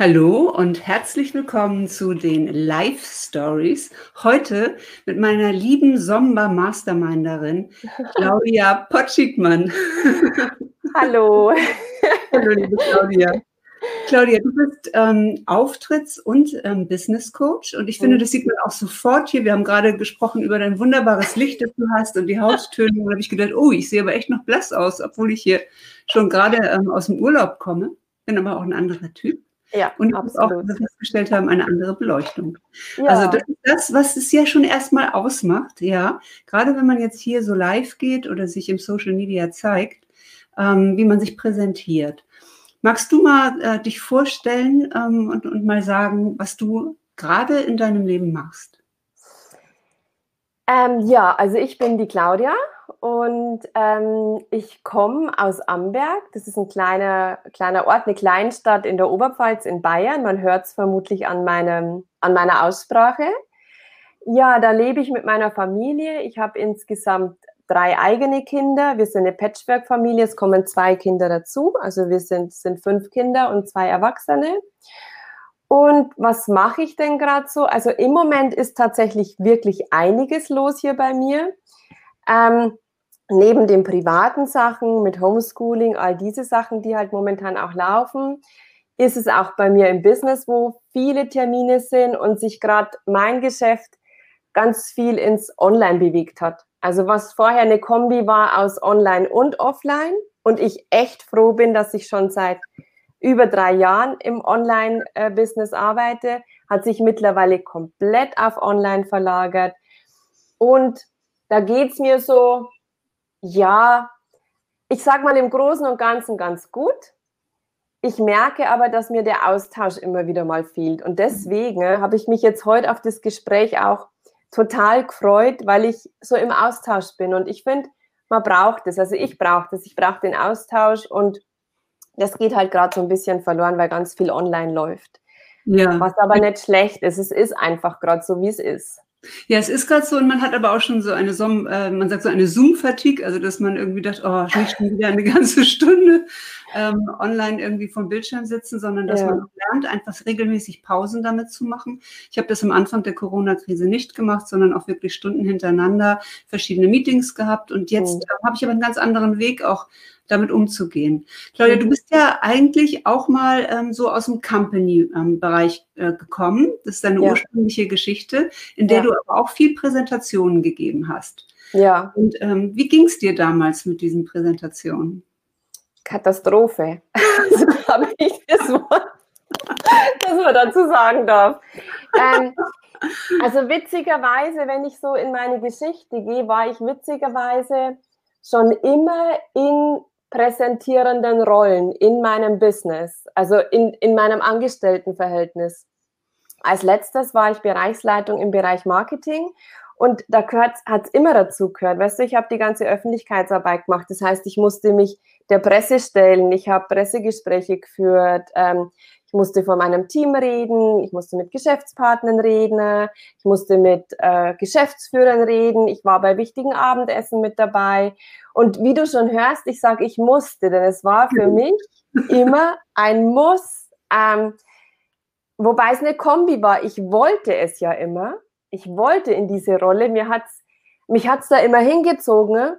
Hallo und herzlich willkommen zu den Live Stories. Heute mit meiner lieben Somba Masterminderin Claudia Potschigmann. Hallo. Hallo, liebe Claudia. Claudia, du bist ähm, Auftritts- und ähm, Business Coach und ich finde, mhm. das sieht man auch sofort hier. Wir haben gerade gesprochen über dein wunderbares Licht, das du hast und die Hauttöne. Und da habe ich gedacht, oh, ich sehe aber echt noch blass aus, obwohl ich hier schon gerade ähm, aus dem Urlaub komme. Bin aber auch ein anderer Typ. Ja, und absolut. auch, wie wir festgestellt haben, eine andere Beleuchtung. Ja. Also das ist das, was es ja schon erstmal ausmacht, ja. Gerade wenn man jetzt hier so live geht oder sich im Social Media zeigt, ähm, wie man sich präsentiert. Magst du mal äh, dich vorstellen ähm, und, und mal sagen, was du gerade in deinem Leben machst? Ähm, ja, also ich bin die Claudia und ähm, ich komme aus Amberg. Das ist ein kleiner, kleiner Ort, eine Kleinstadt in der Oberpfalz in Bayern. Man hört es vermutlich an, meinem, an meiner Aussprache. Ja, da lebe ich mit meiner Familie. Ich habe insgesamt drei eigene Kinder. Wir sind eine Patchwork-Familie. Es kommen zwei Kinder dazu. Also wir sind, sind fünf Kinder und zwei Erwachsene. Und was mache ich denn gerade so? Also im Moment ist tatsächlich wirklich einiges los hier bei mir. Ähm, neben den privaten Sachen mit Homeschooling, all diese Sachen, die halt momentan auch laufen, ist es auch bei mir im Business, wo viele Termine sind und sich gerade mein Geschäft ganz viel ins Online bewegt hat. Also was vorher eine Kombi war aus Online und Offline und ich echt froh bin, dass ich schon seit über drei Jahren im Online-Business arbeite, hat sich mittlerweile komplett auf Online verlagert. Und da geht es mir so, ja, ich sage mal im Großen und Ganzen ganz gut. Ich merke aber, dass mir der Austausch immer wieder mal fehlt. Und deswegen habe ich mich jetzt heute auf das Gespräch auch total gefreut, weil ich so im Austausch bin. Und ich finde, man braucht es. Also ich brauche das. Ich brauche den Austausch und das geht halt gerade so ein bisschen verloren, weil ganz viel online läuft. Ja. Was aber nicht schlecht ist. Es ist einfach gerade so, wie es ist. Ja, es ist gerade so und man hat aber auch schon so eine, Som äh, man sagt so eine Zoom-Fatigue, also dass man irgendwie dachte, oh, nicht schon wieder eine ganze Stunde ähm, online irgendwie vom Bildschirm sitzen, sondern dass ja. man auch lernt, einfach regelmäßig Pausen damit zu machen. Ich habe das am Anfang der Corona-Krise nicht gemacht, sondern auch wirklich Stunden hintereinander verschiedene Meetings gehabt und jetzt oh. äh, habe ich aber einen ganz anderen Weg auch damit umzugehen. Claudia, du bist ja eigentlich auch mal ähm, so aus dem Company-Bereich ähm, äh, gekommen. Das ist deine ja. ursprüngliche Geschichte, in der ja. du aber auch viel Präsentationen gegeben hast. Ja. Und ähm, wie ging es dir damals mit diesen Präsentationen? Katastrophe. Also habe ich das Wort, das man dazu sagen darf. Ähm, also witzigerweise, wenn ich so in meine Geschichte gehe, war ich witzigerweise schon immer in präsentierenden Rollen in meinem Business, also in, in meinem Angestelltenverhältnis. Als letztes war ich Bereichsleitung im Bereich Marketing und da hat es immer dazu gehört. Weißt du, ich habe die ganze Öffentlichkeitsarbeit gemacht. Das heißt, ich musste mich der Presse stellen, ich habe Pressegespräche geführt, ähm, ich musste vor meinem Team reden, ich musste mit Geschäftspartnern reden, ich musste mit äh, Geschäftsführern reden, ich war bei wichtigen Abendessen mit dabei. Und wie du schon hörst, ich sage, ich musste, denn es war für mich immer ein Muss. Ähm, wobei es eine Kombi war. Ich wollte es ja immer. Ich wollte in diese Rolle. Mir hat's, mich hat es da immer hingezogen,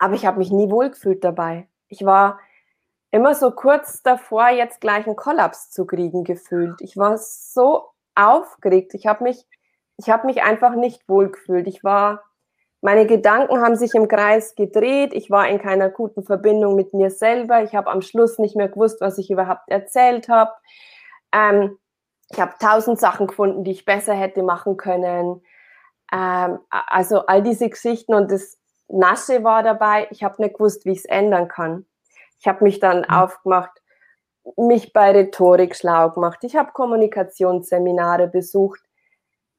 aber ich habe mich nie wohlgefühlt dabei. Ich war immer so kurz davor, jetzt gleich einen Kollaps zu kriegen gefühlt. Ich war so aufgeregt. Ich habe mich, ich habe mich einfach nicht wohlgefühlt. Ich war, meine Gedanken haben sich im Kreis gedreht. Ich war in keiner guten Verbindung mit mir selber. Ich habe am Schluss nicht mehr gewusst, was ich überhaupt erzählt habe. Ähm, ich habe tausend Sachen gefunden, die ich besser hätte machen können. Ähm, also all diese Geschichten und das Nasche war dabei. Ich habe nicht gewusst, wie ich es ändern kann. Ich habe mich dann mhm. aufgemacht, mich bei Rhetorik schlau gemacht. Ich habe Kommunikationsseminare besucht.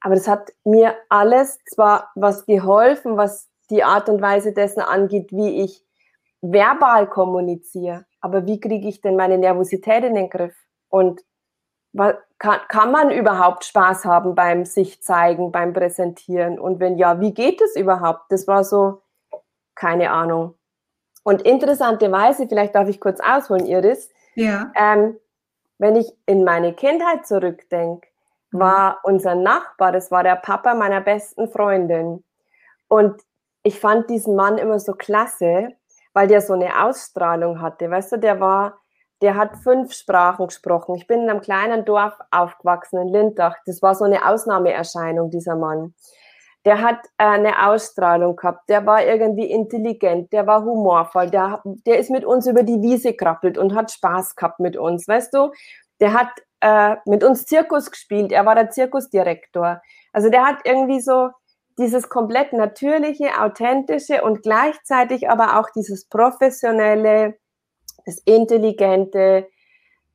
Aber das hat mir alles zwar was geholfen, was die Art und Weise dessen angeht, wie ich verbal kommuniziere. Aber wie kriege ich denn meine Nervosität in den Griff? Und kann, kann man überhaupt Spaß haben beim sich zeigen, beim Präsentieren? Und wenn ja, wie geht es überhaupt? Das war so, keine Ahnung. Und interessanterweise, vielleicht darf ich kurz ausholen, Iris. Ja. Ähm, wenn ich in meine Kindheit zurückdenke, mhm. war unser Nachbar, das war der Papa meiner besten Freundin. Und ich fand diesen Mann immer so klasse, weil der so eine Ausstrahlung hatte. Weißt du, der war, der hat fünf Sprachen gesprochen. Ich bin in einem kleinen Dorf aufgewachsen, in Lindach. Das war so eine Ausnahmeerscheinung, dieser Mann. Der hat äh, eine Ausstrahlung gehabt, der war irgendwie intelligent, der war humorvoll, der, der ist mit uns über die Wiese krabbelt und hat Spaß gehabt mit uns, weißt du? Der hat äh, mit uns Zirkus gespielt, er war der Zirkusdirektor. Also der hat irgendwie so dieses komplett natürliche, authentische und gleichzeitig aber auch dieses professionelle, das intelligente,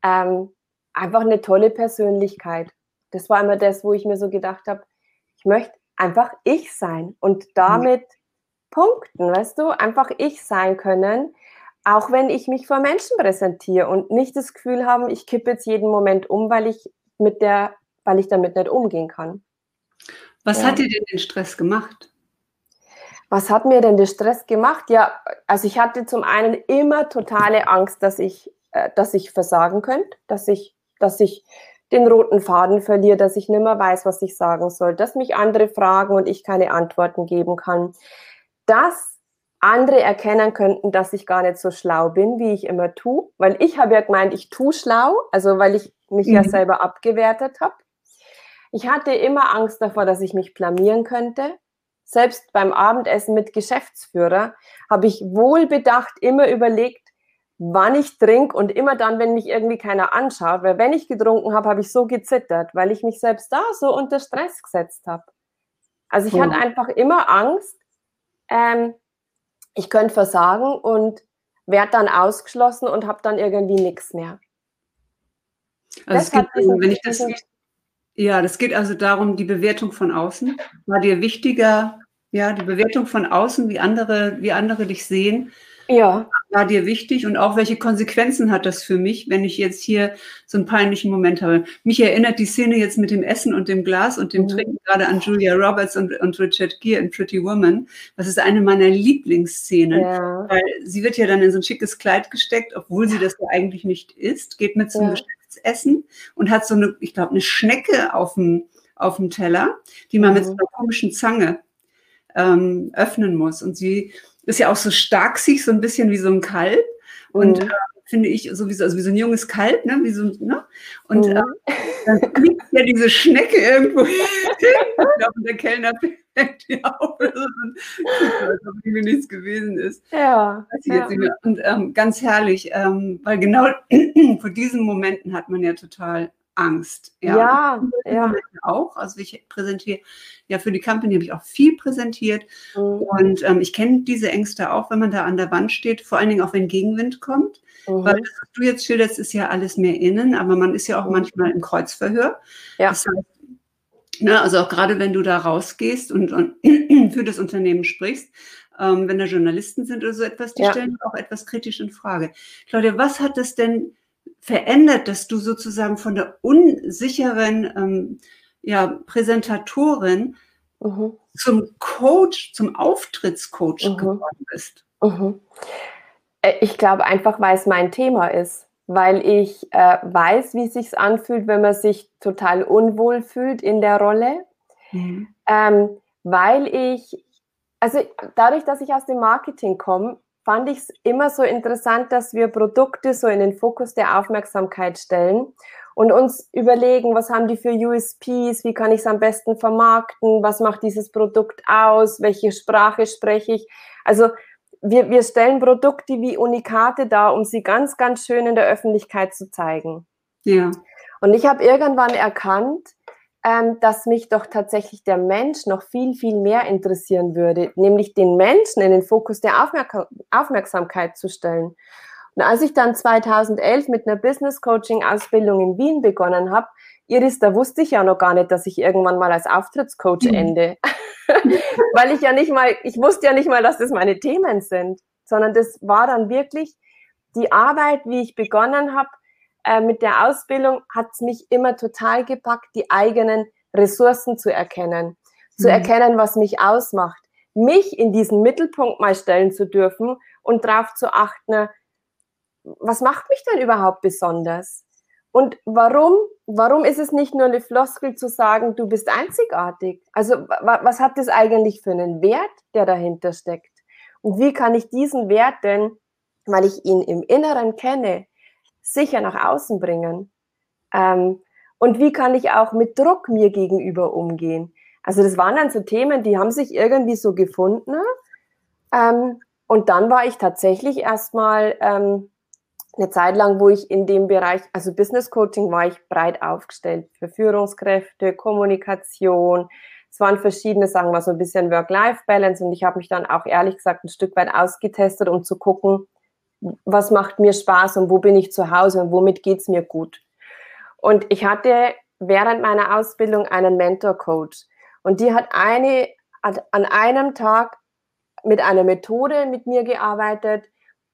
ähm, einfach eine tolle Persönlichkeit. Das war immer das, wo ich mir so gedacht habe, ich möchte einfach ich sein und damit punkten, weißt du, einfach ich sein können, auch wenn ich mich vor Menschen präsentiere und nicht das Gefühl haben, ich kippe jetzt jeden Moment um, weil ich mit der, weil ich damit nicht umgehen kann. Was ja. hat dir denn den Stress gemacht? Was hat mir denn den Stress gemacht? Ja, also ich hatte zum einen immer totale Angst, dass ich, äh, dass ich versagen könnte, dass ich, dass ich den roten Faden verliere, dass ich nicht mehr weiß, was ich sagen soll, dass mich andere fragen und ich keine Antworten geben kann, dass andere erkennen könnten, dass ich gar nicht so schlau bin, wie ich immer tue, weil ich habe ja gemeint, ich tue schlau, also weil ich mich mhm. ja selber abgewertet habe. Ich hatte immer Angst davor, dass ich mich blamieren könnte. Selbst beim Abendessen mit Geschäftsführer habe ich wohlbedacht immer überlegt, wann ich trinke und immer dann, wenn mich irgendwie keiner anschaut. Weil wenn ich getrunken habe, habe ich so gezittert, weil ich mich selbst da so unter Stress gesetzt habe. Also ich ja. hatte einfach immer Angst, ähm, ich könnte versagen und werde dann ausgeschlossen und habe dann irgendwie nichts mehr. Also das gibt, wenn ich das ja, das geht also darum, die Bewertung von außen. War dir wichtiger, ja, die Bewertung von außen, wie andere, wie andere dich sehen? Ja. War dir wichtig und auch welche Konsequenzen hat das für mich, wenn ich jetzt hier so einen peinlichen Moment habe? Mich erinnert die Szene jetzt mit dem Essen und dem Glas und dem mhm. Trinken gerade an Julia Roberts und, und Richard Gere in Pretty Woman. Das ist eine meiner Lieblingsszenen, ja. weil sie wird ja dann in so ein schickes Kleid gesteckt, obwohl sie das ja eigentlich nicht ist, geht mit zum ja. Essen und hat so eine, ich glaube, eine Schnecke auf dem, auf dem Teller, die man mhm. mit so einer komischen Zange ähm, öffnen muss. Und sie ist ja auch so stark sich, so ein bisschen wie so ein Kalb. Und mhm. äh, finde ich sowieso, also wie so ein junges Kalb, ne? Wie so, ne? Und mhm. äh, dann fliegt ja diese Schnecke irgendwo hin. und der Kellner fängt die auf, als ob irgendwie nichts gewesen ist. Ja. ja. Und ähm, ganz herrlich, ähm, weil genau vor diesen Momenten hat man ja total Angst. Ja, ja. ja. Auch, also ich präsentiere ja für die Company habe ich auch viel präsentiert mhm. und ähm, ich kenne diese Ängste auch, wenn man da an der Wand steht, vor allen Dingen auch wenn Gegenwind kommt, mhm. weil das, was du jetzt schilderst, ist ja alles mehr innen, aber man ist ja auch mhm. manchmal im Kreuzverhör. Ja. Das heißt, ne, also auch gerade wenn du da rausgehst und, und für das Unternehmen sprichst, ähm, wenn da Journalisten sind oder so etwas, die ja. stellen auch etwas kritisch in Frage. Claudia, was hat das denn verändert, dass du sozusagen von der unsicheren ähm, ja, Präsentatorin mhm. zum Coach, zum Auftrittscoach mhm. geworden bist? Mhm. Äh, ich glaube einfach, weil es mein Thema ist, weil ich äh, weiß, wie es sich anfühlt, wenn man sich total unwohl fühlt in der Rolle, mhm. ähm, weil ich also dadurch, dass ich aus dem Marketing komme, fand ich es immer so interessant, dass wir Produkte so in den Fokus der Aufmerksamkeit stellen und uns überlegen, was haben die für USPs, wie kann ich es am besten vermarkten, was macht dieses Produkt aus, welche Sprache spreche ich. Also wir, wir stellen Produkte wie Unikate dar, um sie ganz, ganz schön in der Öffentlichkeit zu zeigen. Ja. Und ich habe irgendwann erkannt, ähm, dass mich doch tatsächlich der Mensch noch viel, viel mehr interessieren würde, nämlich den Menschen in den Fokus der Aufmerk Aufmerksamkeit zu stellen. Und als ich dann 2011 mit einer Business Coaching Ausbildung in Wien begonnen habe, Iris, da wusste ich ja noch gar nicht, dass ich irgendwann mal als Auftrittscoach mhm. ende. Weil ich ja nicht mal, ich wusste ja nicht mal, dass das meine Themen sind, sondern das war dann wirklich die Arbeit, wie ich begonnen habe, äh, mit der Ausbildung, hat es mich immer total gepackt, die eigenen Ressourcen zu erkennen, zu mhm. erkennen, was mich ausmacht, mich in diesen Mittelpunkt mal stellen zu dürfen und darauf zu achten, was macht mich denn überhaupt besonders? und warum, warum ist es nicht nur eine Floskel zu sagen, du bist einzigartig? Also was hat das eigentlich für einen Wert, der dahinter steckt? Und wie kann ich diesen Wert denn, weil ich ihn im Inneren kenne, sicher nach außen bringen? Ähm, und wie kann ich auch mit Druck mir gegenüber umgehen? Also das waren dann so Themen, die haben sich irgendwie so gefunden. Ähm, und dann war ich tatsächlich erstmal ähm, eine Zeit lang, wo ich in dem Bereich, also Business Coaching, war ich breit aufgestellt für Führungskräfte, Kommunikation. Es waren verschiedene, sagen wir so ein bisschen Work-Life-Balance und ich habe mich dann auch ehrlich gesagt ein Stück weit ausgetestet, um zu gucken, was macht mir Spaß und wo bin ich zu Hause und womit geht es mir gut. Und ich hatte während meiner Ausbildung einen Mentor-Coach und die hat eine, hat an einem Tag mit einer Methode mit mir gearbeitet,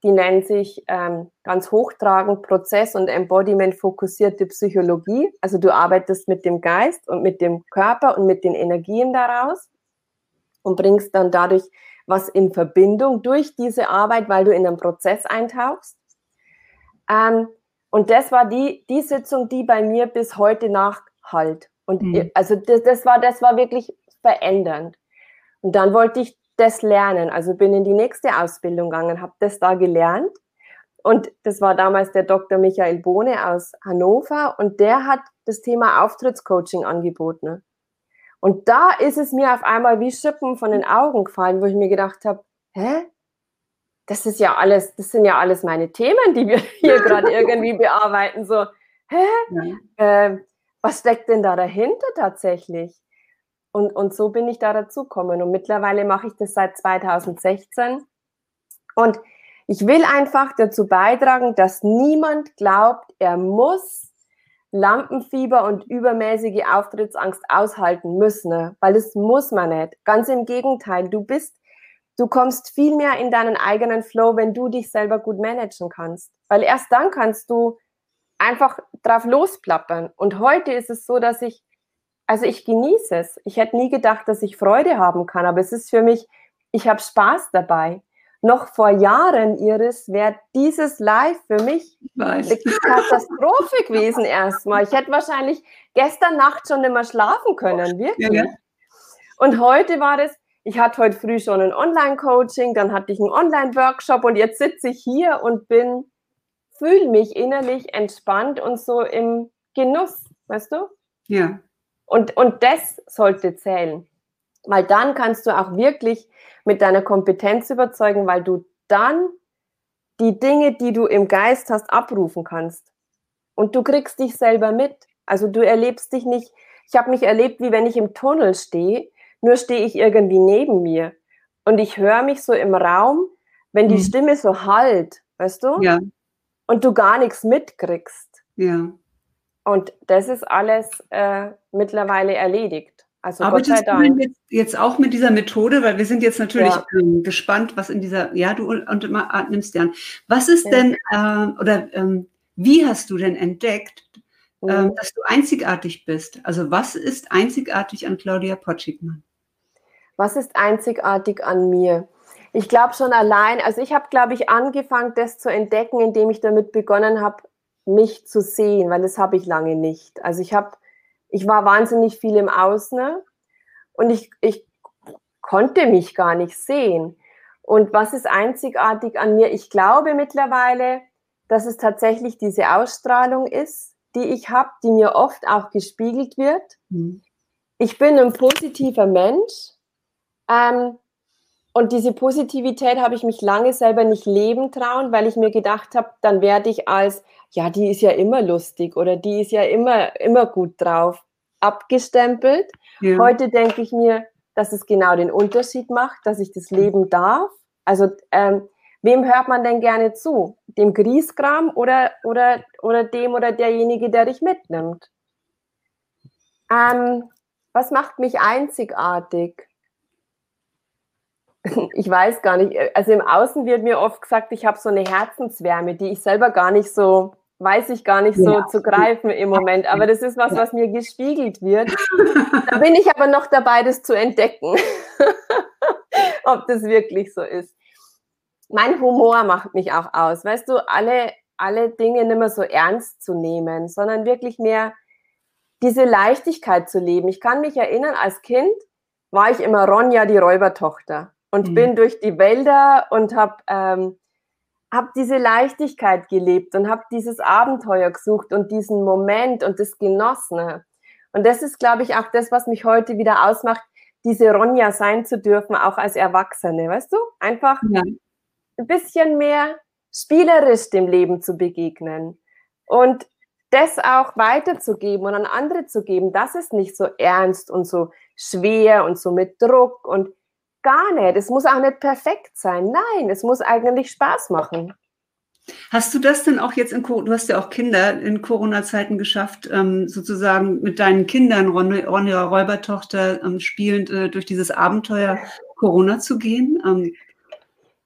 die nennt sich ähm, ganz hochtragend Prozess- und Embodiment-fokussierte Psychologie. Also du arbeitest mit dem Geist und mit dem Körper und mit den Energien daraus und bringst dann dadurch was in Verbindung durch diese Arbeit, weil du in einen Prozess eintauchst. Ähm, und das war die, die Sitzung, die bei mir bis heute nachhalt. Und mhm. also das, das, war, das war wirklich verändernd. Und dann wollte ich das lernen. Also bin in die nächste Ausbildung gegangen, habe das da gelernt. Und das war damals der Dr. Michael Bohne aus Hannover und der hat das Thema Auftrittscoaching angeboten. Und da ist es mir auf einmal wie Schippen von den Augen gefallen, wo ich mir gedacht habe, hä? Das ist ja alles, das sind ja alles meine Themen, die wir hier gerade irgendwie bearbeiten. So, hä? Ja. Äh, was steckt denn da dahinter tatsächlich? Und, und so bin ich da dazugekommen. Und mittlerweile mache ich das seit 2016. Und ich will einfach dazu beitragen, dass niemand glaubt, er muss Lampenfieber und übermäßige Auftrittsangst aushalten müssen, ne? weil das muss man nicht. Ganz im Gegenteil, du bist, du kommst viel mehr in deinen eigenen Flow, wenn du dich selber gut managen kannst. Weil erst dann kannst du einfach drauf losplappern. Und heute ist es so, dass ich also ich genieße es. Ich hätte nie gedacht, dass ich Freude haben kann, aber es ist für mich, ich habe Spaß dabei. Noch vor Jahren, Iris, wäre dieses Live für mich eine Katastrophe gewesen erstmal. Ich hätte wahrscheinlich gestern Nacht schon nicht mehr schlafen können, wirklich. Ja, ja. Und heute war das, ich hatte heute früh schon ein Online-Coaching, dann hatte ich einen Online-Workshop und jetzt sitze ich hier und bin, fühle mich innerlich entspannt und so im Genuss, weißt du? Ja. Und, und das sollte zählen. Weil dann kannst du auch wirklich mit deiner Kompetenz überzeugen, weil du dann die Dinge, die du im Geist hast, abrufen kannst. Und du kriegst dich selber mit. Also du erlebst dich nicht, ich habe mich erlebt, wie wenn ich im Tunnel stehe, nur stehe ich irgendwie neben mir. Und ich höre mich so im Raum, wenn die mhm. Stimme so halt, weißt du? Ja. Und du gar nichts mitkriegst. Ja. Und das ist alles äh, mittlerweile erledigt. Also Arbeitest Gott sei Dank. jetzt, jetzt auch mit dieser Methode, weil wir sind jetzt natürlich ja. ähm, gespannt, was in dieser, ja, du und, und ah, nimmst dir an. Was ist ja. denn, äh, oder ähm, wie hast du denn entdeckt, mhm. ähm, dass du einzigartig bist? Also was ist einzigartig an Claudia Potschigmann? Was ist einzigartig an mir? Ich glaube schon allein, also ich habe, glaube ich, angefangen, das zu entdecken, indem ich damit begonnen habe, mich zu sehen, weil das habe ich lange nicht. Also ich habe, ich war wahnsinnig viel im Außen und ich, ich konnte mich gar nicht sehen. Und was ist einzigartig an mir? Ich glaube mittlerweile, dass es tatsächlich diese Ausstrahlung ist, die ich habe, die mir oft auch gespiegelt wird. Mhm. Ich bin ein positiver Mensch. Ähm, und diese Positivität habe ich mich lange selber nicht leben trauen, weil ich mir gedacht habe, dann werde ich als, ja, die ist ja immer lustig oder die ist ja immer, immer gut drauf, abgestempelt. Ja. Heute denke ich mir, dass es genau den Unterschied macht, dass ich das leben darf. Also ähm, wem hört man denn gerne zu? Dem Griesgram oder, oder, oder dem oder derjenige, der dich mitnimmt? Ähm, was macht mich einzigartig? Ich weiß gar nicht. Also im Außen wird mir oft gesagt, ich habe so eine Herzenswärme, die ich selber gar nicht so, weiß ich gar nicht so ja. zu greifen im Moment. Aber das ist was, was mir gespiegelt wird. Da bin ich aber noch dabei, das zu entdecken, ob das wirklich so ist. Mein Humor macht mich auch aus. Weißt du, alle, alle Dinge nicht mehr so ernst zu nehmen, sondern wirklich mehr diese Leichtigkeit zu leben. Ich kann mich erinnern, als Kind war ich immer Ronja, die Räubertochter, und mhm. bin durch die Wälder und habe ähm, hab diese Leichtigkeit gelebt und habe dieses Abenteuer gesucht und diesen Moment und das genossen. Und das ist, glaube ich, auch das, was mich heute wieder ausmacht, diese Ronja sein zu dürfen, auch als Erwachsene, weißt du? Einfach ja. ein bisschen mehr spielerisch dem Leben zu begegnen und das auch weiterzugeben und an andere zu geben, das ist nicht so ernst und so schwer und so mit Druck und gar nicht. Es muss auch nicht perfekt sein. Nein, es muss eigentlich Spaß machen. Hast du das denn auch jetzt in du hast ja auch Kinder in Corona-Zeiten geschafft, ähm, sozusagen mit deinen Kindern, Ron, Ron ihrer Räubertochter, ähm, spielend äh, durch dieses Abenteuer Corona zu gehen?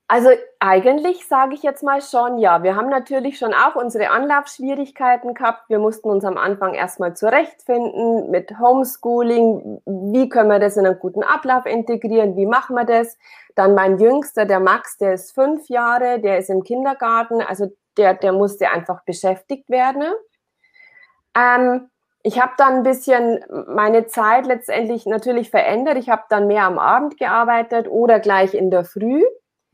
Also eigentlich sage ich jetzt mal schon, ja. Wir haben natürlich schon auch unsere Anlaufschwierigkeiten gehabt. Wir mussten uns am Anfang erstmal zurechtfinden mit Homeschooling. Wie können wir das in einen guten Ablauf integrieren? Wie machen wir das? Dann mein Jüngster, der Max, der ist fünf Jahre, der ist im Kindergarten. Also der, der musste einfach beschäftigt werden. Ähm, ich habe dann ein bisschen meine Zeit letztendlich natürlich verändert. Ich habe dann mehr am Abend gearbeitet oder gleich in der Früh.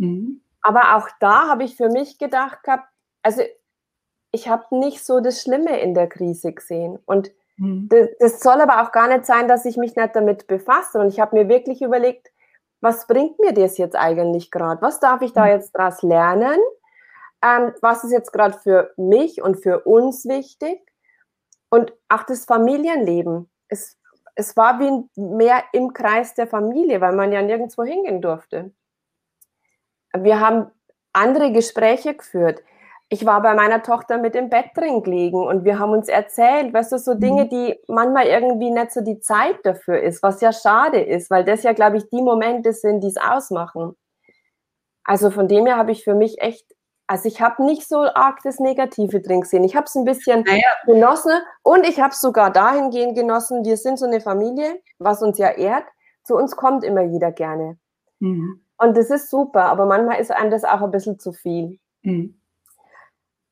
Mhm. Aber auch da habe ich für mich gedacht gehabt, also ich habe nicht so das Schlimme in der Krise gesehen. Und mhm. das, das, soll aber auch gar nicht sein, dass ich mich nicht damit befasse. Und ich habe mir wirklich überlegt, was bringt mir das jetzt eigentlich gerade? Was darf ich da mhm. jetzt daraus lernen? Ähm, was ist jetzt gerade für mich und für uns wichtig? Und auch das Familienleben. Es, es war wie mehr im Kreis der Familie, weil man ja nirgendwo hingehen durfte wir haben andere Gespräche geführt. Ich war bei meiner Tochter mit im Bett drin gelegen und wir haben uns erzählt, weißt du, so Dinge, mhm. die manchmal irgendwie nicht so die Zeit dafür ist, was ja schade ist, weil das ja, glaube ich, die Momente sind, die es ausmachen. Also von dem her habe ich für mich echt, also ich habe nicht so arg das Negative drin gesehen. Ich habe es ein bisschen naja. genossen und ich habe es sogar dahingehend genossen, wir sind so eine Familie, was uns ja ehrt. Zu uns kommt immer jeder gerne. Mhm. Und das ist super, aber manchmal ist einem das auch ein bisschen zu viel. Mhm.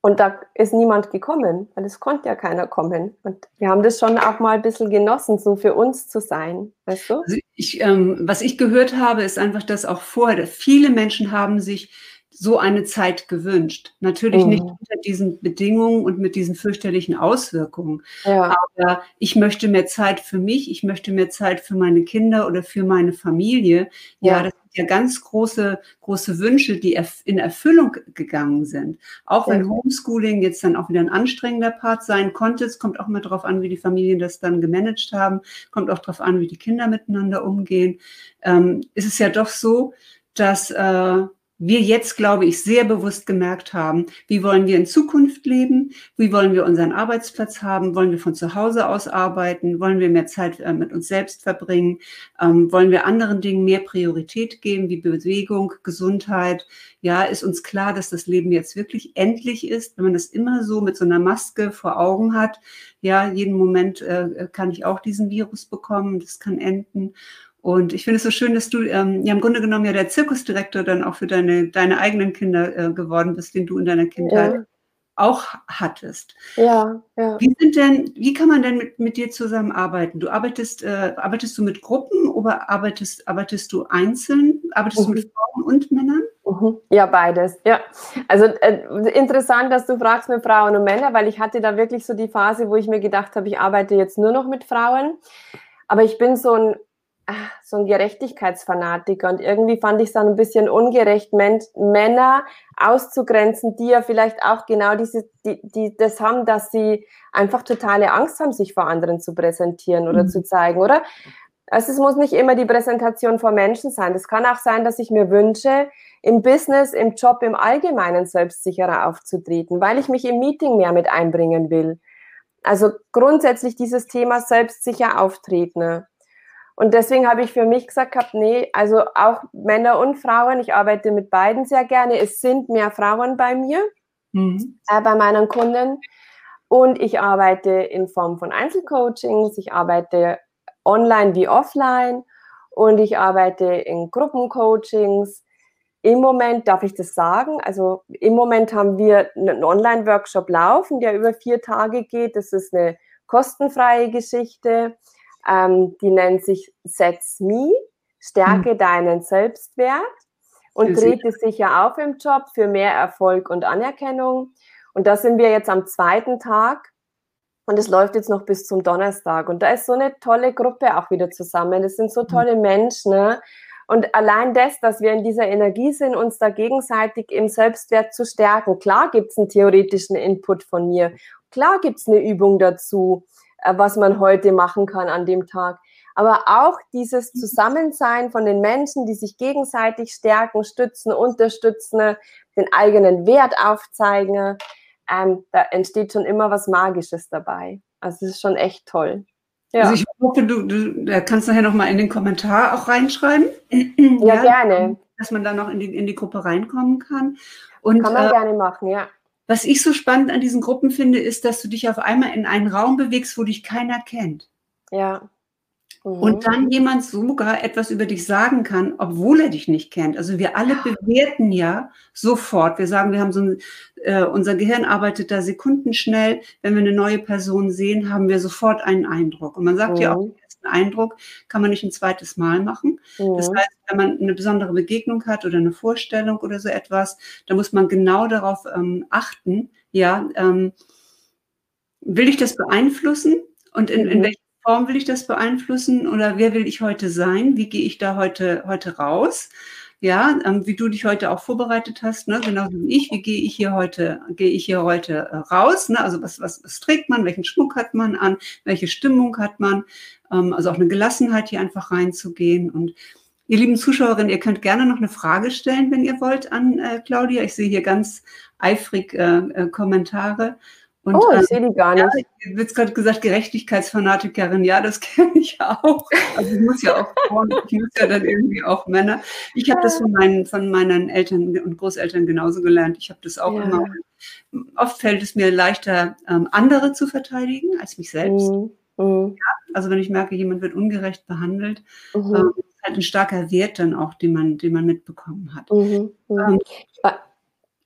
Und da ist niemand gekommen, weil es konnte ja keiner kommen. Und wir haben das schon auch mal ein bisschen genossen, so für uns zu sein. Weißt du? Also ich, ähm, was ich gehört habe, ist einfach, dass auch vorher viele Menschen haben sich so eine Zeit gewünscht. Natürlich mhm. nicht unter diesen Bedingungen und mit diesen fürchterlichen Auswirkungen. Ja. Aber ich möchte mehr Zeit für mich, ich möchte mehr Zeit für meine Kinder oder für meine Familie. Ja, ja das ja ganz große, große Wünsche, die in Erfüllung gegangen sind. Auch wenn Homeschooling jetzt dann auch wieder ein anstrengender Part sein konnte. Es kommt auch mal darauf an, wie die Familien das dann gemanagt haben. Kommt auch darauf an, wie die Kinder miteinander umgehen. Ähm, ist es ja doch so, dass äh, wir jetzt, glaube ich, sehr bewusst gemerkt haben, wie wollen wir in Zukunft leben, wie wollen wir unseren Arbeitsplatz haben, wollen wir von zu Hause aus arbeiten, wollen wir mehr Zeit äh, mit uns selbst verbringen, ähm, wollen wir anderen Dingen mehr Priorität geben, wie Bewegung, Gesundheit. Ja, ist uns klar, dass das Leben jetzt wirklich endlich ist, wenn man das immer so mit so einer Maske vor Augen hat. Ja, jeden Moment äh, kann ich auch diesen Virus bekommen, das kann enden. Und ich finde es so schön, dass du ähm, ja im Grunde genommen ja der Zirkusdirektor dann auch für deine, deine eigenen Kinder äh, geworden bist, den du in deiner Kindheit ja. auch hattest. Ja, ja. Wie sind denn, wie kann man denn mit, mit dir zusammenarbeiten? Du arbeitest, äh, arbeitest du mit Gruppen oder arbeitest, arbeitest du einzeln? Arbeitest mhm. du mit mhm. Frauen und Männern? Mhm. Ja, beides. Ja, also äh, interessant, dass du fragst mit Frauen und Männern, weil ich hatte da wirklich so die Phase, wo ich mir gedacht habe, ich arbeite jetzt nur noch mit Frauen. Aber ich bin so ein so ein Gerechtigkeitsfanatiker und irgendwie fand ich es dann ein bisschen ungerecht, Männer auszugrenzen, die ja vielleicht auch genau diese, die, die das haben, dass sie einfach totale Angst haben, sich vor anderen zu präsentieren oder mhm. zu zeigen, oder? Also es muss nicht immer die Präsentation vor Menschen sein. Es kann auch sein, dass ich mir wünsche, im Business, im Job, im Allgemeinen selbstsicherer aufzutreten, weil ich mich im Meeting mehr mit einbringen will. Also grundsätzlich dieses Thema selbstsicher auftreten. Und deswegen habe ich für mich gesagt gehabt, nee, also auch Männer und Frauen, ich arbeite mit beiden sehr gerne. Es sind mehr Frauen bei mir, mhm. äh, bei meinen Kunden. Und ich arbeite in Form von Einzelcoachings, ich arbeite online wie offline und ich arbeite in Gruppencoachings. im Moment, darf ich das sagen, also im Moment haben wir einen Online-Workshop laufen, der über vier Tage geht. Das ist eine kostenfreie Geschichte. Ähm, die nennt sich Set's Me, stärke hm. deinen Selbstwert und drehte sich ja auf im Job für mehr Erfolg und Anerkennung. Und da sind wir jetzt am zweiten Tag und es läuft jetzt noch bis zum Donnerstag. Und da ist so eine tolle Gruppe auch wieder zusammen. Das sind so hm. tolle Menschen. Ne? Und allein das, dass wir in dieser Energie sind, uns da gegenseitig im Selbstwert zu stärken. Klar gibt es einen theoretischen Input von mir. Klar gibt es eine Übung dazu, was man heute machen kann an dem Tag. Aber auch dieses Zusammensein von den Menschen, die sich gegenseitig stärken, stützen, unterstützen, den eigenen Wert aufzeigen, ähm, da entsteht schon immer was Magisches dabei. Also es ist schon echt toll. Ja. Also ich hoffe, du, du kannst nachher noch mal in den Kommentar auch reinschreiben. Ja, ja, gerne. Dass man da noch in die, in die Gruppe reinkommen kann. Und, kann man äh, gerne machen, ja. Was ich so spannend an diesen Gruppen finde, ist, dass du dich auf einmal in einen Raum bewegst, wo dich keiner kennt. Ja. Mhm. Und dann jemand sogar etwas über dich sagen kann, obwohl er dich nicht kennt. Also wir alle bewerten ja sofort. Wir sagen, wir haben so ein, äh, unser Gehirn arbeitet da sekundenschnell. Wenn wir eine neue Person sehen, haben wir sofort einen Eindruck. Und man sagt mhm. ja auch, den ersten Eindruck kann man nicht ein zweites Mal machen. Mhm. Das heißt, wenn man eine besondere Begegnung hat oder eine Vorstellung oder so etwas, dann muss man genau darauf ähm, achten, ja, ähm, will ich das beeinflussen? Und in, in mhm. Form will ich das beeinflussen oder wer will ich heute sein? Wie gehe ich da heute, heute raus? Ja, ähm, wie du dich heute auch vorbereitet hast, ne? genauso wie ich, wie gehe ich hier heute, gehe ich hier heute äh, raus? Ne? Also was, was, was trägt man, welchen Schmuck hat man an, welche Stimmung hat man? Ähm, also auch eine Gelassenheit, hier einfach reinzugehen. Und ihr lieben Zuschauerinnen, ihr könnt gerne noch eine Frage stellen, wenn ihr wollt, an äh, Claudia. Ich sehe hier ganz eifrig äh, äh Kommentare. Und, oh, ich ähm, sehe die gar nicht. Ja, wird gerade gesagt, Gerechtigkeitsfanatikerin. Ja, das kenne ich auch. Also ich muss ja auch Frauen, ich muss ja dann irgendwie auch Männer. Ich habe das von meinen, von meinen Eltern und Großeltern genauso gelernt. Ich habe das auch ja. immer. Oft fällt es mir leichter, ähm, andere zu verteidigen als mich selbst. Mhm. Mhm. Ja, also wenn ich merke, jemand wird ungerecht behandelt, mhm. ähm, ist halt ein starker Wert dann auch, den man, den man mitbekommen hat. Mhm. mhm. Ähm,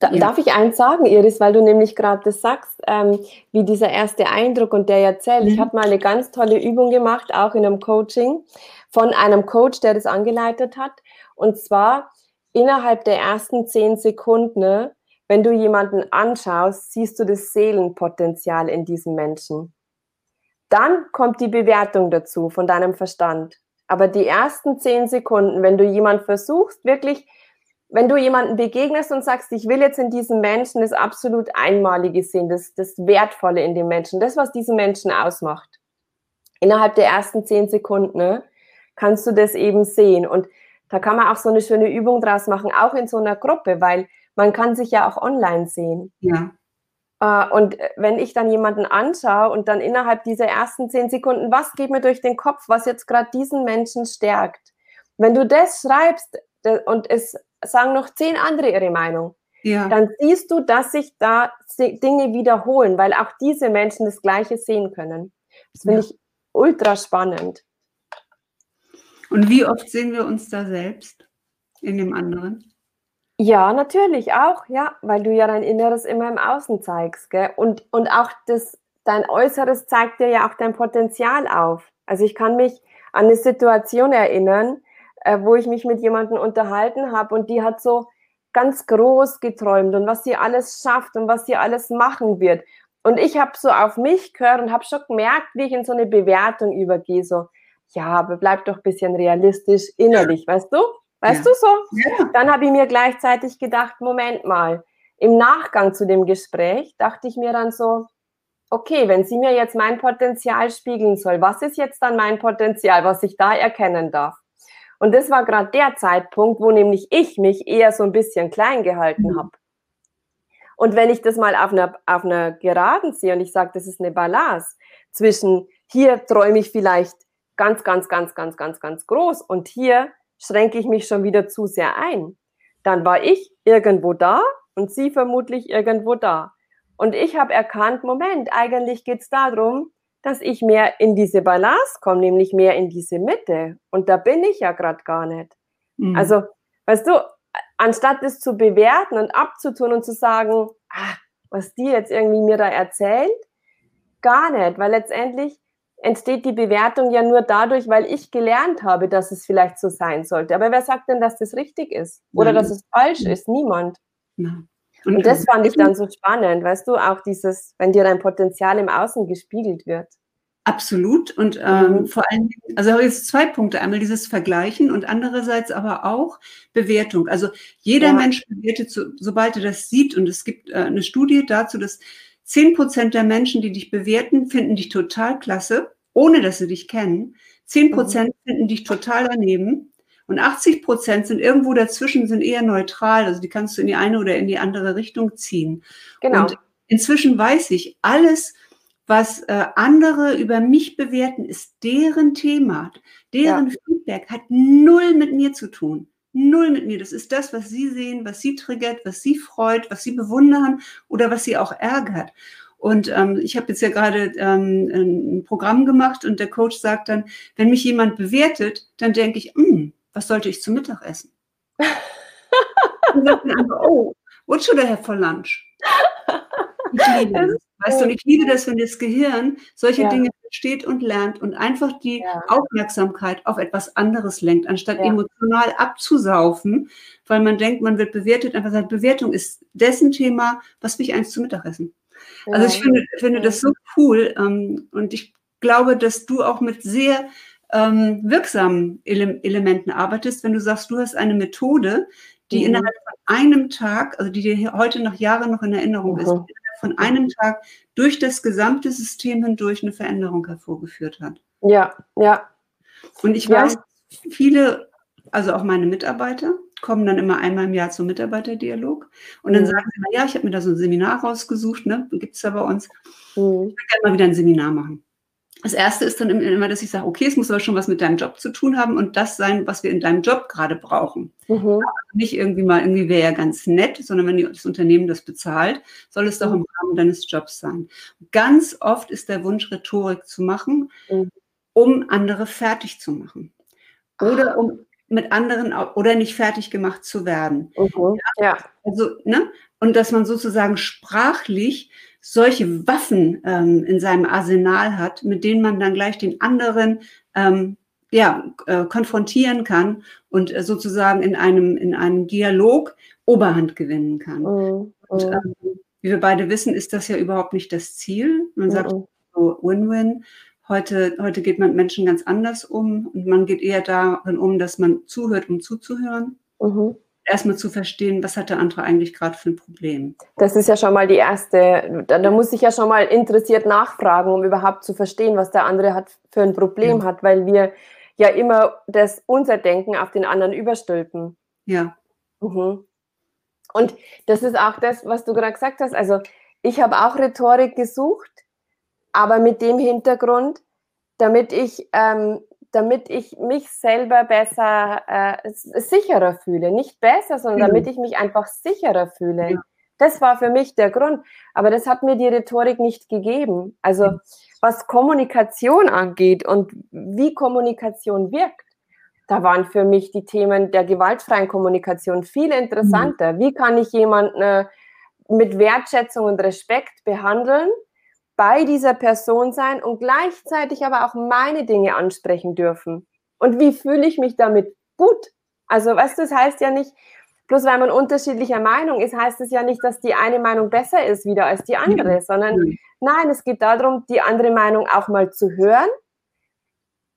da, ja. Darf ich eins sagen, Iris, weil du nämlich gerade das sagst, ähm, wie dieser erste Eindruck und der erzählt. Mhm. Ich habe mal eine ganz tolle Übung gemacht, auch in einem Coaching, von einem Coach, der das angeleitet hat. Und zwar innerhalb der ersten zehn Sekunden, ne, wenn du jemanden anschaust, siehst du das Seelenpotenzial in diesem Menschen. Dann kommt die Bewertung dazu von deinem Verstand. Aber die ersten zehn Sekunden, wenn du jemand versuchst, wirklich wenn du jemanden begegnest und sagst, ich will jetzt in diesem Menschen das absolut Einmalige sehen, das, das Wertvolle in dem Menschen, das, was diesen Menschen ausmacht, innerhalb der ersten zehn Sekunden ne, kannst du das eben sehen. Und da kann man auch so eine schöne Übung draus machen, auch in so einer Gruppe, weil man kann sich ja auch online sehen. Ja. Äh, und wenn ich dann jemanden anschaue und dann innerhalb dieser ersten zehn Sekunden, was geht mir durch den Kopf, was jetzt gerade diesen Menschen stärkt? Wenn du das schreibst und es sagen noch zehn andere ihre Meinung. Ja. Dann siehst du, dass sich da Dinge wiederholen, weil auch diese Menschen das Gleiche sehen können. Das finde ja. ich ultra spannend. Und wie oft sehen wir uns da selbst in dem anderen? Ja, natürlich auch, ja, weil du ja dein Inneres immer im Außen zeigst, gell? Und, und auch das, dein Äußeres zeigt dir ja auch dein Potenzial auf. Also ich kann mich an eine Situation erinnern, äh, wo ich mich mit jemandem unterhalten habe und die hat so ganz groß geträumt und was sie alles schafft und was sie alles machen wird. Und ich habe so auf mich gehört und habe schon gemerkt, wie ich in so eine Bewertung übergehe, so, ja, aber bleib doch ein bisschen realistisch innerlich, weißt du? Weißt ja. du so? Ja. Dann habe ich mir gleichzeitig gedacht, Moment mal, im Nachgang zu dem Gespräch dachte ich mir dann so, okay, wenn sie mir jetzt mein Potenzial spiegeln soll, was ist jetzt dann mein Potenzial, was ich da erkennen darf? Und das war gerade der Zeitpunkt, wo nämlich ich mich eher so ein bisschen klein gehalten mhm. habe. Und wenn ich das mal auf einer, auf einer Geraden sehe und ich sage, das ist eine Balance zwischen hier träume ich vielleicht ganz, ganz, ganz, ganz, ganz, ganz groß und hier schränke ich mich schon wieder zu sehr ein, dann war ich irgendwo da und sie vermutlich irgendwo da. Und ich habe erkannt, Moment, eigentlich geht es darum, dass ich mehr in diese Balance komme, nämlich mehr in diese Mitte. Und da bin ich ja gerade gar nicht. Mhm. Also, weißt du, anstatt es zu bewerten und abzutun und zu sagen, ah, was die jetzt irgendwie mir da erzählt, gar nicht, weil letztendlich entsteht die Bewertung ja nur dadurch, weil ich gelernt habe, dass es vielleicht so sein sollte. Aber wer sagt denn, dass das richtig ist oder Nein. dass es falsch ist? Niemand. Nein. Und, das fand ich dann so spannend, weißt du, auch dieses, wenn dir dein Potenzial im Außen gespiegelt wird. Absolut. Und ähm, mhm. vor allem, also jetzt zwei Punkte. Einmal dieses Vergleichen und andererseits aber auch Bewertung. Also jeder ja. Mensch bewertet, so, sobald er das sieht. Und es gibt äh, eine Studie dazu, dass zehn Prozent der Menschen, die dich bewerten, finden dich total klasse, ohne dass sie dich kennen. Zehn mhm. Prozent mhm. finden dich total daneben. Und 80 Prozent sind irgendwo dazwischen, sind eher neutral. Also die kannst du in die eine oder in die andere Richtung ziehen. Genau. Und inzwischen weiß ich, alles, was äh, andere über mich bewerten, ist deren Thema. Deren ja. Feedback hat null mit mir zu tun. Null mit mir. Das ist das, was sie sehen, was sie triggert, was sie freut, was sie bewundern oder was sie auch ärgert. Und ähm, ich habe jetzt ja gerade ähm, ein Programm gemacht und der Coach sagt dann, wenn mich jemand bewertet, dann denke ich, hm, was sollte ich zum Mittag essen? und sagt einfach, oh, what should I have for lunch? Ich liebe das. Weißt du, und ich liebe das, wenn das Gehirn solche ja. Dinge versteht und lernt und einfach die ja. Aufmerksamkeit auf etwas anderes lenkt, anstatt ja. emotional abzusaufen, weil man denkt, man wird bewertet. Einfach sagt, Bewertung ist dessen Thema, was will ich eins zum Mittagessen? Also ich finde, finde das so cool ähm, und ich glaube, dass du auch mit sehr ähm, wirksamen Ele Elementen arbeitest, wenn du sagst, du hast eine Methode, die mhm. innerhalb von einem Tag, also die dir heute nach Jahren noch in Erinnerung mhm. ist, von einem Tag durch das gesamte System hindurch eine Veränderung hervorgeführt hat. Ja, ja. Und ich ja. weiß, viele, also auch meine Mitarbeiter, kommen dann immer einmal im Jahr zum Mitarbeiterdialog und dann mhm. sagen sie, ja, ich habe mir da so ein Seminar rausgesucht, ne, gibt es ja bei uns. Mhm. Ich will gerne mal wieder ein Seminar machen. Das erste ist dann immer, dass ich sage, okay, es muss aber schon was mit deinem Job zu tun haben und das sein, was wir in deinem Job gerade brauchen. Mhm. Nicht irgendwie mal, irgendwie wäre ja ganz nett, sondern wenn das Unternehmen das bezahlt, soll es doch mhm. im Rahmen deines Jobs sein. Ganz oft ist der Wunsch, Rhetorik zu machen, mhm. um andere fertig zu machen. Oder um mit anderen oder nicht fertig gemacht zu werden. Mhm. Ja. Also, ne? Und dass man sozusagen sprachlich solche Waffen ähm, in seinem Arsenal hat, mit denen man dann gleich den anderen ähm, ja, äh, konfrontieren kann und äh, sozusagen in einem, in einem Dialog Oberhand gewinnen kann. Mhm. Und, mhm. ähm, wie wir beide wissen, ist das ja überhaupt nicht das Ziel. Man sagt mhm. so Win-Win. Heute, heute geht man mit Menschen ganz anders um und man geht eher darin um, dass man zuhört, um zuzuhören. Mhm erstmal zu verstehen, was hat der andere eigentlich gerade für ein Problem. Das ist ja schon mal die erste, da, da, muss ich ja schon mal interessiert nachfragen, um überhaupt zu verstehen, was der andere hat für ein Problem ja. hat, weil wir ja immer das unser Denken auf den anderen überstülpen. Ja. Mhm. Und das ist auch das, was du gerade gesagt hast. Also ich habe auch Rhetorik gesucht, aber mit dem Hintergrund, damit ich ähm, damit ich mich selber besser, äh, sicherer fühle. Nicht besser, sondern mhm. damit ich mich einfach sicherer fühle. Ja. Das war für mich der Grund. Aber das hat mir die Rhetorik nicht gegeben. Also mhm. was Kommunikation angeht und wie Kommunikation wirkt, da waren für mich die Themen der gewaltfreien Kommunikation viel interessanter. Mhm. Wie kann ich jemanden äh, mit Wertschätzung und Respekt behandeln? Bei dieser Person sein und gleichzeitig aber auch meine Dinge ansprechen dürfen. Und wie fühle ich mich damit gut? Also, weißt du, das heißt ja nicht, bloß weil man unterschiedlicher Meinung ist, heißt es ja nicht, dass die eine Meinung besser ist wieder als die andere, sondern nein, es geht darum, die andere Meinung auch mal zu hören,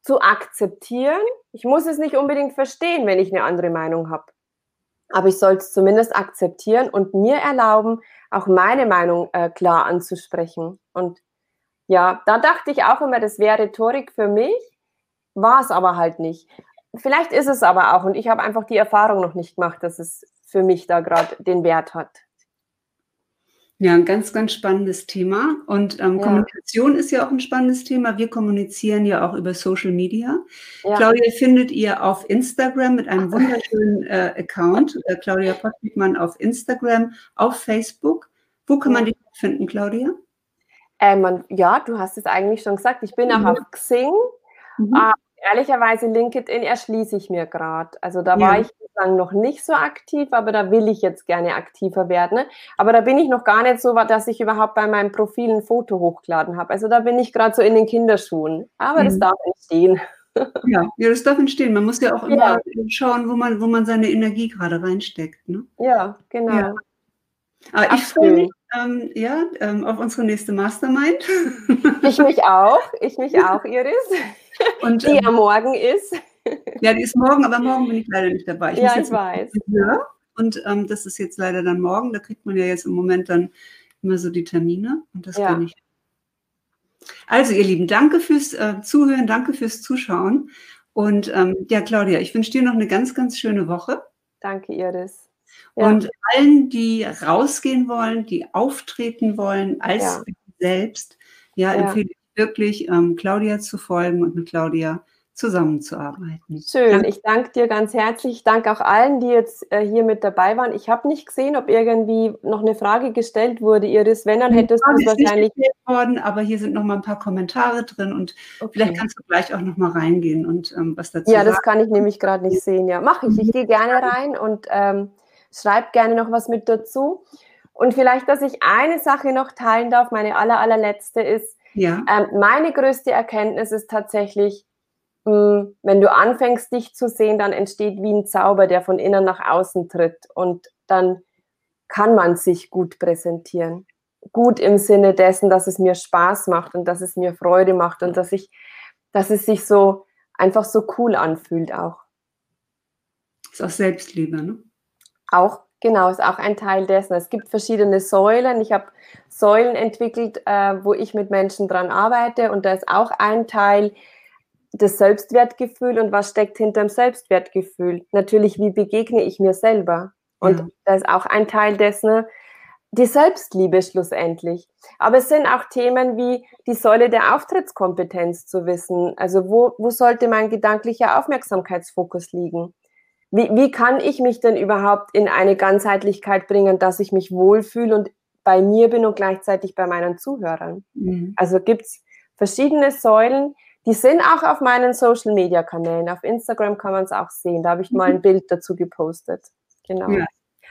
zu akzeptieren. Ich muss es nicht unbedingt verstehen, wenn ich eine andere Meinung habe. Aber ich soll es zumindest akzeptieren und mir erlauben, auch meine Meinung äh, klar anzusprechen. Und ja, da dachte ich auch immer, das wäre Rhetorik für mich, war es aber halt nicht. Vielleicht ist es aber auch und ich habe einfach die Erfahrung noch nicht gemacht, dass es für mich da gerade den Wert hat. Ja, ein ganz, ganz spannendes Thema. Und ähm, ja. Kommunikation ist ja auch ein spannendes Thema. Wir kommunizieren ja auch über Social Media. Ja. Claudia findet ihr auf Instagram mit einem wunderschönen äh, Account. Äh, Claudia Pottwickmann auf Instagram, auf Facebook. Wo kann man dich finden, Claudia? Äh, man, ja, du hast es eigentlich schon gesagt. Ich bin mhm. auch auf Xing. Mhm. Äh, ehrlicherweise LinkedIn erschließe ich mir gerade. Also da ja. war ich bislang noch nicht so aktiv, aber da will ich jetzt gerne aktiver werden. Ne? Aber da bin ich noch gar nicht so, dass ich überhaupt bei meinem Profil ein Foto hochgeladen habe. Also da bin ich gerade so in den Kinderschuhen. Aber mhm. das darf entstehen. Ja, ja, das darf entstehen. Man muss ja auch immer ja. schauen, wo man, wo man seine Energie gerade reinsteckt. Ne? Ja, genau. Ja. Aber ich freue mich ähm, ja, ähm, auf unsere nächste Mastermind. Ich mich auch, ich mich auch, Iris. Und, die ja ähm, morgen ist. Ja, die ist morgen, aber morgen bin ich leider nicht dabei. Ich ja, ich weiß. Ja, und ähm, das ist jetzt leider dann morgen. Da kriegt man ja jetzt im Moment dann immer so die Termine. Und das ja. bin ich. Also, ihr Lieben, danke fürs äh, Zuhören, danke fürs Zuschauen. Und ähm, ja, Claudia, ich wünsche dir noch eine ganz, ganz schöne Woche. Danke, Iris. Ja. Und allen, die rausgehen wollen, die auftreten wollen als ja. selbst, ja, empfehle ich wirklich, ähm, Claudia zu folgen und mit Claudia zusammenzuarbeiten. Schön, danke. ich danke dir ganz herzlich. Ich danke auch allen, die jetzt äh, hier mit dabei waren. Ich habe nicht gesehen, ob irgendwie noch eine Frage gestellt wurde, Iris. Wenn, dann hättest du es wahrscheinlich. Nicht worden, aber hier sind noch mal ein paar Kommentare drin und okay. vielleicht kannst du gleich auch noch mal reingehen und ähm, was dazu Ja, sagen. das kann ich nämlich gerade nicht sehen. Ja, mache ich. Ich gehe gerne rein und ähm, schreibe gerne noch was mit dazu. Und vielleicht, dass ich eine Sache noch teilen darf, meine aller, allerletzte ist, ja. ähm, meine größte Erkenntnis ist tatsächlich, hm, wenn du anfängst, dich zu sehen, dann entsteht wie ein Zauber, der von innen nach außen tritt. Und dann kann man sich gut präsentieren. Gut im Sinne dessen, dass es mir Spaß macht und dass es mir Freude macht und dass ich, dass es sich so einfach so cool anfühlt auch. ist auch Selbstliebe, ne? Auch, genau, ist auch ein Teil dessen. Es gibt verschiedene Säulen. Ich habe Säulen entwickelt, äh, wo ich mit Menschen dran arbeite und da ist auch ein Teil, das Selbstwertgefühl und was steckt hinter dem Selbstwertgefühl. Natürlich, wie begegne ich mir selber? Und ja. da ist auch ein Teil dessen, die Selbstliebe schlussendlich. Aber es sind auch Themen wie die Säule der Auftrittskompetenz zu wissen. Also wo, wo sollte mein gedanklicher Aufmerksamkeitsfokus liegen? Wie, wie kann ich mich denn überhaupt in eine Ganzheitlichkeit bringen, dass ich mich wohlfühle und bei mir bin und gleichzeitig bei meinen Zuhörern? Mhm. Also gibt es verschiedene Säulen, die sind auch auf meinen Social Media Kanälen. Auf Instagram kann man es auch sehen. Da habe ich mal ein mhm. Bild dazu gepostet. Genau. Ja.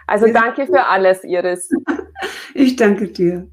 Also danke für alles, Iris. Ich danke dir.